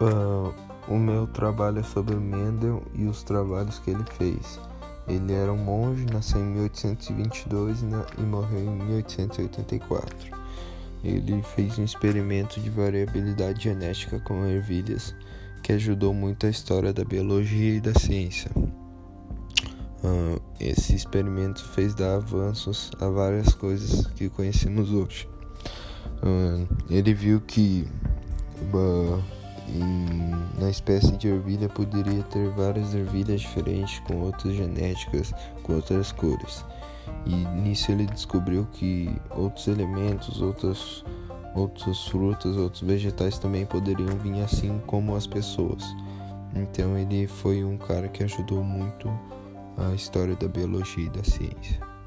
Uh, o meu trabalho é sobre Mendel e os trabalhos que ele fez. Ele era um monge, nasceu em 1822 né, e morreu em 1884. Ele fez um experimento de variabilidade genética com ervilhas que ajudou muito a história da biologia e da ciência. Uh, esse experimento fez dar avanços a várias coisas que conhecemos hoje. Uh, ele viu que uh, na espécie de ervilha poderia ter várias ervilhas diferentes com outras genéticas, com outras cores. E nisso ele descobriu que outros elementos, outras, outras frutas, outros vegetais também poderiam vir assim como as pessoas. Então ele foi um cara que ajudou muito a história da biologia e da ciência.